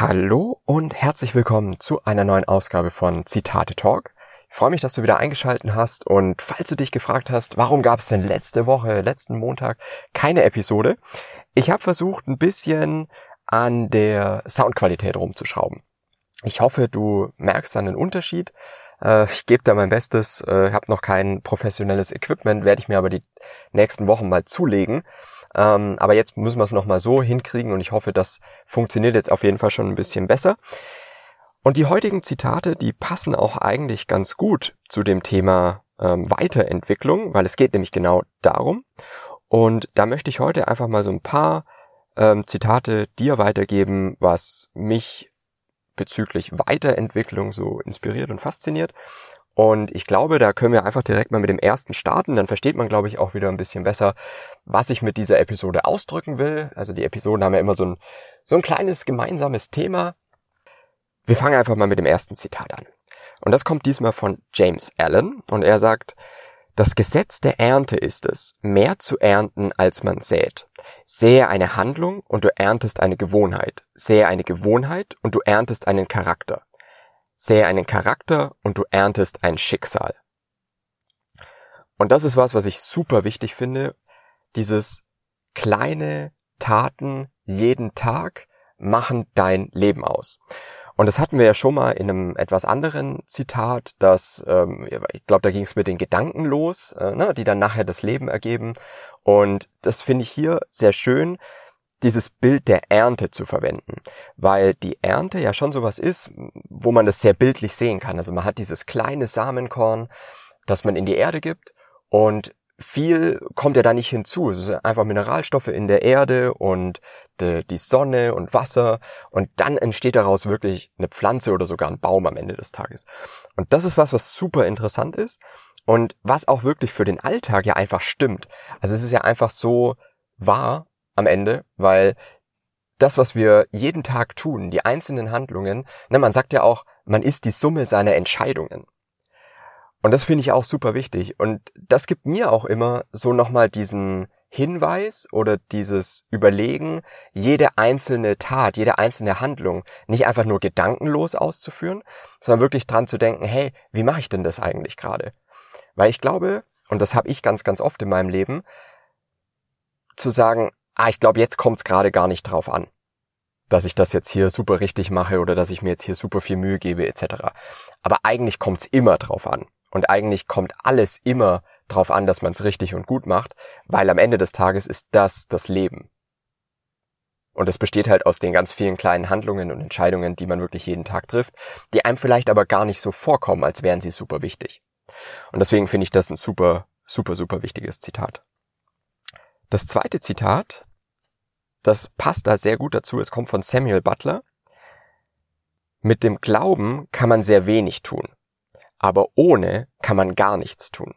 Hallo und herzlich willkommen zu einer neuen Ausgabe von Zitate Talk. Ich freue mich, dass du wieder eingeschalten hast und falls du dich gefragt hast, warum gab es denn letzte Woche, letzten Montag keine Episode, ich habe versucht, ein bisschen an der Soundqualität rumzuschrauben. Ich hoffe, du merkst dann einen Unterschied. Äh, ich gebe da mein Bestes, äh, habe noch kein professionelles Equipment, werde ich mir aber die nächsten Wochen mal zulegen. Ähm, aber jetzt müssen wir es nochmal so hinkriegen und ich hoffe, das funktioniert jetzt auf jeden Fall schon ein bisschen besser. Und die heutigen Zitate, die passen auch eigentlich ganz gut zu dem Thema ähm, Weiterentwicklung, weil es geht nämlich genau darum. Und da möchte ich heute einfach mal so ein paar ähm, Zitate dir weitergeben, was mich bezüglich Weiterentwicklung so inspiriert und fasziniert. Und ich glaube, da können wir einfach direkt mal mit dem ersten starten. Dann versteht man, glaube ich, auch wieder ein bisschen besser, was ich mit dieser Episode ausdrücken will. Also die Episoden haben ja immer so ein, so ein kleines gemeinsames Thema. Wir fangen einfach mal mit dem ersten Zitat an. Und das kommt diesmal von James Allen. Und er sagt, das Gesetz der Ernte ist es, mehr zu ernten, als man sät. Sähe eine Handlung und du erntest eine Gewohnheit. Sähe eine Gewohnheit und du erntest einen Charakter. Sähe einen Charakter und du erntest ein Schicksal. Und das ist was, was ich super wichtig finde. Dieses kleine Taten jeden Tag machen dein Leben aus. Und das hatten wir ja schon mal in einem etwas anderen Zitat, dass ähm, ich glaube, da ging es mit den Gedanken los, äh, ne, die dann nachher das Leben ergeben. Und das finde ich hier sehr schön, dieses Bild der Ernte zu verwenden, weil die Ernte ja schon sowas ist, wo man das sehr bildlich sehen kann. Also man hat dieses kleine Samenkorn, das man in die Erde gibt und viel kommt ja da nicht hinzu. Es sind einfach Mineralstoffe in der Erde und die Sonne und Wasser und dann entsteht daraus wirklich eine Pflanze oder sogar ein Baum am Ende des Tages. Und das ist was, was super interessant ist und was auch wirklich für den Alltag ja einfach stimmt. Also es ist ja einfach so wahr am Ende, weil das, was wir jeden Tag tun, die einzelnen Handlungen, ne, man sagt ja auch, man ist die Summe seiner Entscheidungen. Und das finde ich auch super wichtig. Und das gibt mir auch immer so nochmal diesen Hinweis oder dieses Überlegen, jede einzelne Tat, jede einzelne Handlung nicht einfach nur gedankenlos auszuführen, sondern wirklich dran zu denken, hey, wie mache ich denn das eigentlich gerade? Weil ich glaube, und das habe ich ganz, ganz oft in meinem Leben, zu sagen, ah, ich glaube, jetzt kommt es gerade gar nicht drauf an, dass ich das jetzt hier super richtig mache oder dass ich mir jetzt hier super viel Mühe gebe etc. Aber eigentlich kommt es immer drauf an. Und eigentlich kommt alles immer drauf an, dass man es richtig und gut macht, weil am Ende des Tages ist das das Leben. Und es besteht halt aus den ganz vielen kleinen Handlungen und Entscheidungen, die man wirklich jeden Tag trifft, die einem vielleicht aber gar nicht so vorkommen, als wären sie super wichtig. Und deswegen finde ich das ein super, super, super wichtiges Zitat. Das zweite Zitat, das passt da sehr gut dazu, es kommt von Samuel Butler. Mit dem Glauben kann man sehr wenig tun aber ohne kann man gar nichts tun.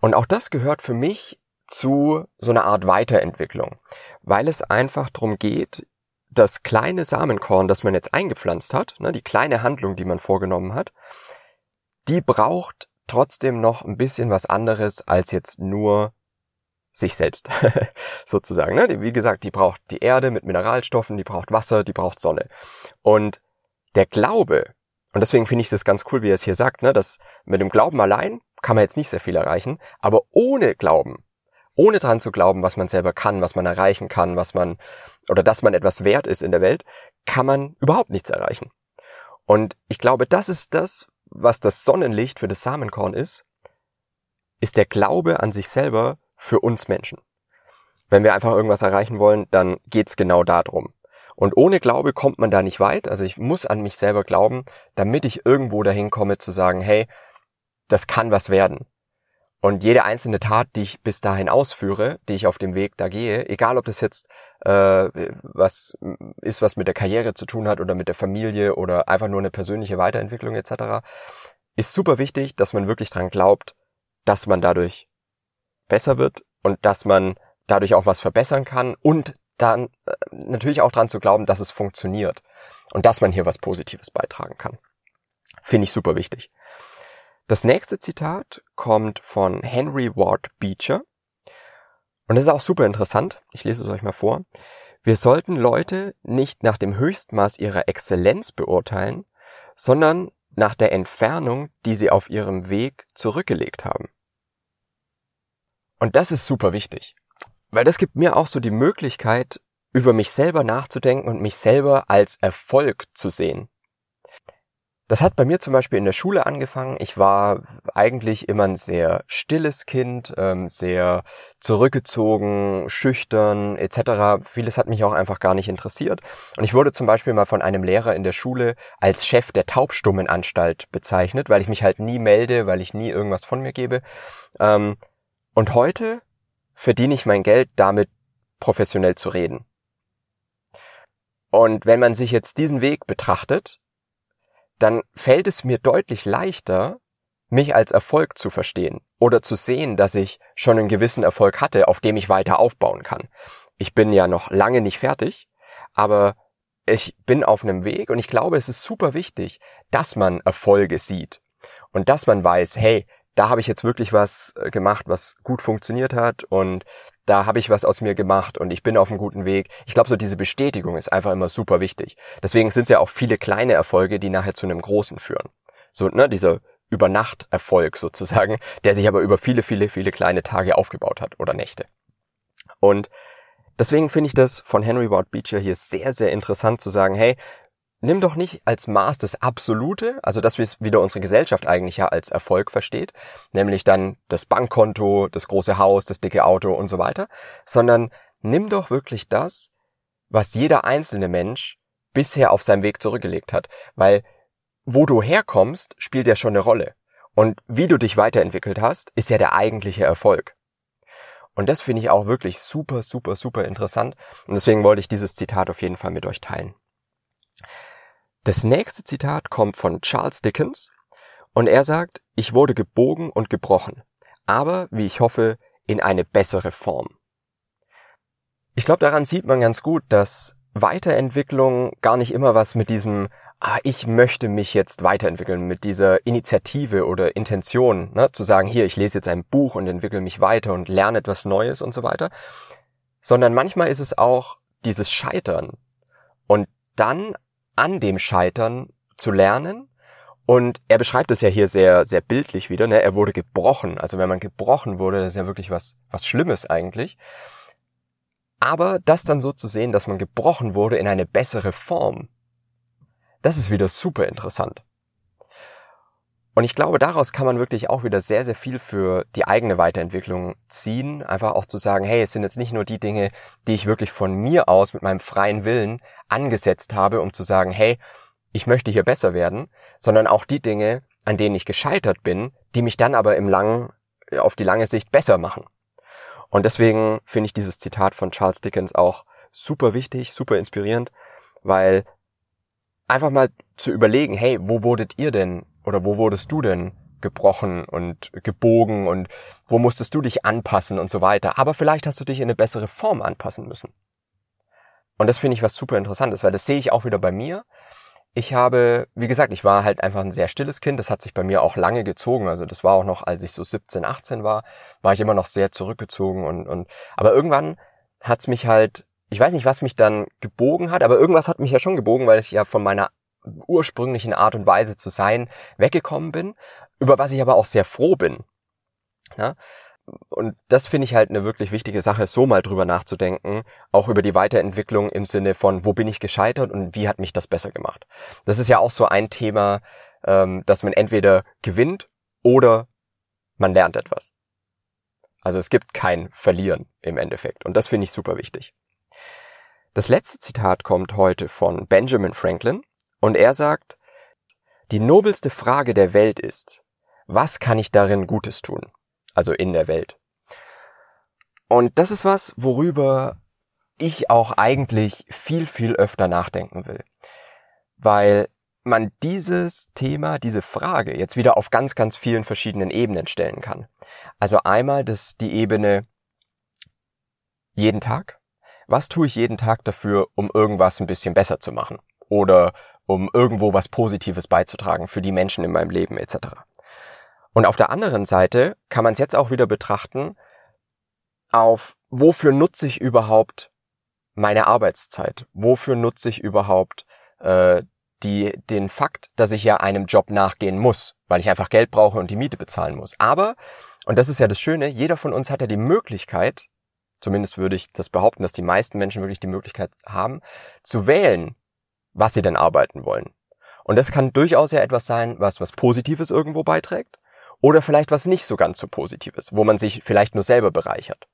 Und auch das gehört für mich zu so einer Art Weiterentwicklung, weil es einfach darum geht, das kleine Samenkorn, das man jetzt eingepflanzt hat, ne, die kleine Handlung, die man vorgenommen hat, die braucht trotzdem noch ein bisschen was anderes als jetzt nur sich selbst, sozusagen. Ne? Wie gesagt, die braucht die Erde mit Mineralstoffen, die braucht Wasser, die braucht Sonne. Und der Glaube, und deswegen finde ich das ganz cool, wie er es hier sagt, ne, dass mit dem Glauben allein kann man jetzt nicht sehr viel erreichen, aber ohne Glauben, ohne dran zu glauben, was man selber kann, was man erreichen kann, was man, oder dass man etwas wert ist in der Welt, kann man überhaupt nichts erreichen. Und ich glaube, das ist das, was das Sonnenlicht für das Samenkorn ist, ist der Glaube an sich selber für uns Menschen. Wenn wir einfach irgendwas erreichen wollen, dann geht's genau darum. Und ohne Glaube kommt man da nicht weit. Also ich muss an mich selber glauben, damit ich irgendwo dahin komme zu sagen, hey, das kann was werden. Und jede einzelne Tat, die ich bis dahin ausführe, die ich auf dem Weg da gehe, egal ob das jetzt äh, was ist, was mit der Karriere zu tun hat oder mit der Familie oder einfach nur eine persönliche Weiterentwicklung etc., ist super wichtig, dass man wirklich dran glaubt, dass man dadurch besser wird und dass man dadurch auch was verbessern kann und dann äh, natürlich auch dran zu glauben, dass es funktioniert und dass man hier was Positives beitragen kann. Finde ich super wichtig. Das nächste Zitat kommt von Henry Ward Beecher und das ist auch super interessant. Ich lese es euch mal vor. Wir sollten Leute nicht nach dem Höchstmaß ihrer Exzellenz beurteilen, sondern nach der Entfernung, die sie auf ihrem Weg zurückgelegt haben. Und das ist super wichtig, weil das gibt mir auch so die Möglichkeit, über mich selber nachzudenken und mich selber als Erfolg zu sehen. Das hat bei mir zum Beispiel in der Schule angefangen. Ich war eigentlich immer ein sehr stilles Kind, ähm, sehr zurückgezogen, schüchtern etc. Vieles hat mich auch einfach gar nicht interessiert. Und ich wurde zum Beispiel mal von einem Lehrer in der Schule als Chef der Taubstummenanstalt bezeichnet, weil ich mich halt nie melde, weil ich nie irgendwas von mir gebe. Und heute verdiene ich mein Geld damit, professionell zu reden. Und wenn man sich jetzt diesen Weg betrachtet, dann fällt es mir deutlich leichter, mich als Erfolg zu verstehen oder zu sehen, dass ich schon einen gewissen Erfolg hatte, auf dem ich weiter aufbauen kann. Ich bin ja noch lange nicht fertig, aber ich bin auf einem Weg und ich glaube, es ist super wichtig, dass man Erfolge sieht und dass man weiß, hey, da habe ich jetzt wirklich was äh, gemacht, was gut funktioniert hat und da habe ich was aus mir gemacht und ich bin auf einem guten Weg. Ich glaube, so diese Bestätigung ist einfach immer super wichtig. Deswegen sind es ja auch viele kleine Erfolge, die nachher zu einem großen führen. So, ne, dieser Übernachterfolg sozusagen, der sich aber über viele, viele, viele kleine Tage aufgebaut hat oder Nächte. Und deswegen finde ich das von Henry Ward Beecher hier sehr, sehr interessant zu sagen, hey, nimm doch nicht als Maß das Absolute, also das, wie es wieder unsere Gesellschaft eigentlich ja als Erfolg versteht, nämlich dann das Bankkonto, das große Haus, das dicke Auto und so weiter, sondern nimm doch wirklich das, was jeder einzelne Mensch bisher auf seinem Weg zurückgelegt hat, weil wo du herkommst, spielt ja schon eine Rolle. Und wie du dich weiterentwickelt hast, ist ja der eigentliche Erfolg. Und das finde ich auch wirklich super, super, super interessant. Und deswegen wollte ich dieses Zitat auf jeden Fall mit euch teilen. Das nächste Zitat kommt von Charles Dickens und er sagt, ich wurde gebogen und gebrochen, aber, wie ich hoffe, in eine bessere Form. Ich glaube, daran sieht man ganz gut, dass Weiterentwicklung gar nicht immer was mit diesem, ah, ich möchte mich jetzt weiterentwickeln, mit dieser Initiative oder Intention, ne, zu sagen, hier, ich lese jetzt ein Buch und entwickle mich weiter und lerne etwas Neues und so weiter, sondern manchmal ist es auch dieses Scheitern und dann an dem Scheitern zu lernen. Und er beschreibt es ja hier sehr, sehr bildlich wieder. Ne? Er wurde gebrochen. Also wenn man gebrochen wurde, das ist ja wirklich was, was Schlimmes eigentlich. Aber das dann so zu sehen, dass man gebrochen wurde in eine bessere Form, das ist wieder super interessant. Und ich glaube, daraus kann man wirklich auch wieder sehr, sehr viel für die eigene Weiterentwicklung ziehen. Einfach auch zu sagen, hey, es sind jetzt nicht nur die Dinge, die ich wirklich von mir aus mit meinem freien Willen angesetzt habe, um zu sagen, hey, ich möchte hier besser werden, sondern auch die Dinge, an denen ich gescheitert bin, die mich dann aber im langen, auf die lange Sicht besser machen. Und deswegen finde ich dieses Zitat von Charles Dickens auch super wichtig, super inspirierend, weil einfach mal zu überlegen, hey, wo wurdet ihr denn oder wo wurdest du denn gebrochen und gebogen und wo musstest du dich anpassen und so weiter. Aber vielleicht hast du dich in eine bessere Form anpassen müssen. Und das finde ich was super interessantes, weil das sehe ich auch wieder bei mir. Ich habe, wie gesagt, ich war halt einfach ein sehr stilles Kind. Das hat sich bei mir auch lange gezogen. Also das war auch noch, als ich so 17, 18 war, war ich immer noch sehr zurückgezogen und, und, aber irgendwann hat's mich halt, ich weiß nicht, was mich dann gebogen hat, aber irgendwas hat mich ja schon gebogen, weil ich ja von meiner ursprünglichen Art und Weise zu sein weggekommen bin, über was ich aber auch sehr froh bin. Ja? Und das finde ich halt eine wirklich wichtige Sache, so mal drüber nachzudenken, auch über die Weiterentwicklung im Sinne von, wo bin ich gescheitert und wie hat mich das besser gemacht. Das ist ja auch so ein Thema, ähm, dass man entweder gewinnt oder man lernt etwas. Also es gibt kein Verlieren im Endeffekt. Und das finde ich super wichtig. Das letzte Zitat kommt heute von Benjamin Franklin. Und er sagt, die nobelste Frage der Welt ist, was kann ich darin Gutes tun? Also in der Welt. Und das ist was, worüber ich auch eigentlich viel, viel öfter nachdenken will. Weil man dieses Thema, diese Frage jetzt wieder auf ganz, ganz vielen verschiedenen Ebenen stellen kann. Also einmal das, die Ebene jeden Tag. Was tue ich jeden Tag dafür, um irgendwas ein bisschen besser zu machen? Oder um irgendwo was Positives beizutragen für die Menschen in meinem Leben etc. Und auf der anderen Seite kann man es jetzt auch wieder betrachten, auf wofür nutze ich überhaupt meine Arbeitszeit? Wofür nutze ich überhaupt äh, die, den Fakt, dass ich ja einem Job nachgehen muss, weil ich einfach Geld brauche und die Miete bezahlen muss. Aber, und das ist ja das Schöne, jeder von uns hat ja die Möglichkeit, zumindest würde ich das behaupten, dass die meisten Menschen wirklich die Möglichkeit haben, zu wählen, was sie denn arbeiten wollen. Und das kann durchaus ja etwas sein, was was Positives irgendwo beiträgt oder vielleicht was nicht so ganz so Positives, wo man sich vielleicht nur selber bereichert.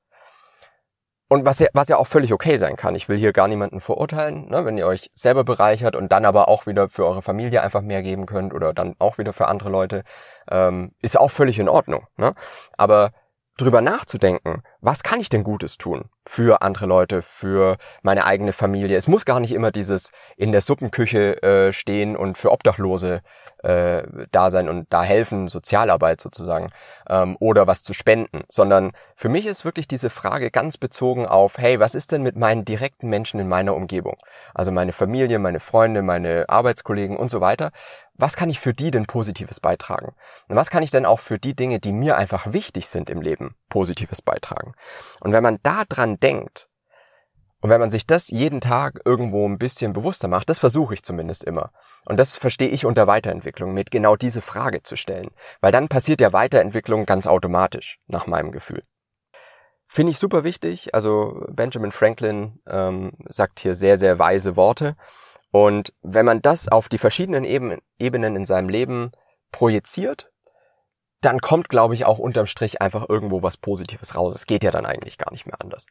Und was ja, was ja auch völlig okay sein kann. Ich will hier gar niemanden verurteilen, ne? wenn ihr euch selber bereichert und dann aber auch wieder für eure Familie einfach mehr geben könnt oder dann auch wieder für andere Leute, ähm, ist auch völlig in Ordnung. Ne? Aber drüber nachzudenken, was kann ich denn Gutes tun für andere Leute, für meine eigene Familie. Es muss gar nicht immer dieses in der Suppenküche äh, stehen und für Obdachlose äh, da sein und da helfen, Sozialarbeit sozusagen, ähm, oder was zu spenden, sondern für mich ist wirklich diese Frage ganz bezogen auf, hey, was ist denn mit meinen direkten Menschen in meiner Umgebung? Also meine Familie, meine Freunde, meine Arbeitskollegen und so weiter. Was kann ich für die denn Positives beitragen? Und was kann ich denn auch für die Dinge, die mir einfach wichtig sind im Leben, Positives beitragen? Und wenn man da dran denkt, und wenn man sich das jeden Tag irgendwo ein bisschen bewusster macht, das versuche ich zumindest immer. Und das verstehe ich unter Weiterentwicklung, mit genau diese Frage zu stellen. Weil dann passiert ja Weiterentwicklung ganz automatisch, nach meinem Gefühl. Finde ich super wichtig. Also Benjamin Franklin ähm, sagt hier sehr, sehr weise Worte. Und wenn man das auf die verschiedenen Ebenen in seinem Leben projiziert, dann kommt, glaube ich, auch unterm Strich einfach irgendwo was Positives raus. Es geht ja dann eigentlich gar nicht mehr anders.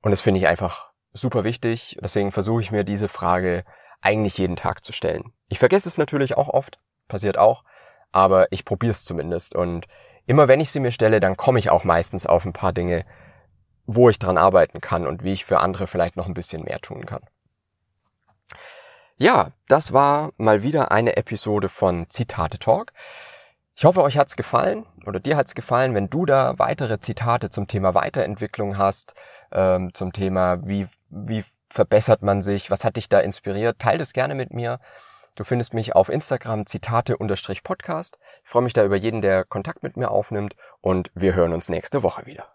Und das finde ich einfach super wichtig. Deswegen versuche ich mir diese Frage eigentlich jeden Tag zu stellen. Ich vergesse es natürlich auch oft, passiert auch, aber ich probiere es zumindest. Und immer wenn ich sie mir stelle, dann komme ich auch meistens auf ein paar Dinge, wo ich dran arbeiten kann und wie ich für andere vielleicht noch ein bisschen mehr tun kann. Ja, das war mal wieder eine Episode von Zitate Talk. Ich hoffe, euch hat's gefallen oder dir hat's gefallen. Wenn du da weitere Zitate zum Thema Weiterentwicklung hast, ähm, zum Thema, wie, wie verbessert man sich, was hat dich da inspiriert, teile das gerne mit mir. Du findest mich auf Instagram Zitate-Podcast. Ich freue mich da über jeden, der Kontakt mit mir aufnimmt und wir hören uns nächste Woche wieder.